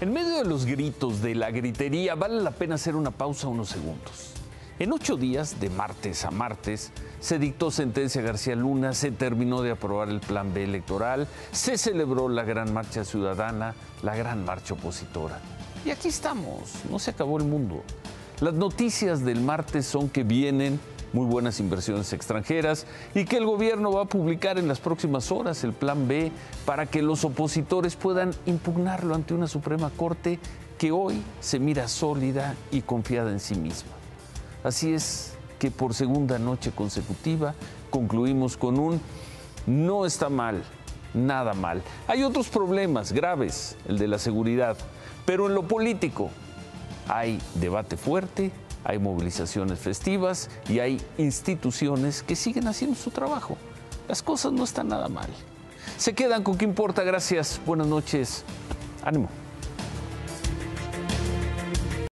En medio de los gritos, de la gritería, vale la pena hacer una pausa unos segundos. En ocho días, de martes a martes, se dictó sentencia García Luna, se terminó de aprobar el plan B electoral, se celebró la gran marcha ciudadana, la gran marcha opositora. Y aquí estamos, no se acabó el mundo. Las noticias del martes son que vienen muy buenas inversiones extranjeras y que el gobierno va a publicar en las próximas horas el plan B para que los opositores puedan impugnarlo ante una Suprema Corte que hoy se mira sólida y confiada en sí misma. Así es que por segunda noche consecutiva concluimos con un no está mal, nada mal. Hay otros problemas graves, el de la seguridad, pero en lo político hay debate fuerte, hay movilizaciones festivas y hay instituciones que siguen haciendo su trabajo. Las cosas no están nada mal. Se quedan con qué importa. Gracias. Buenas noches. Ánimo.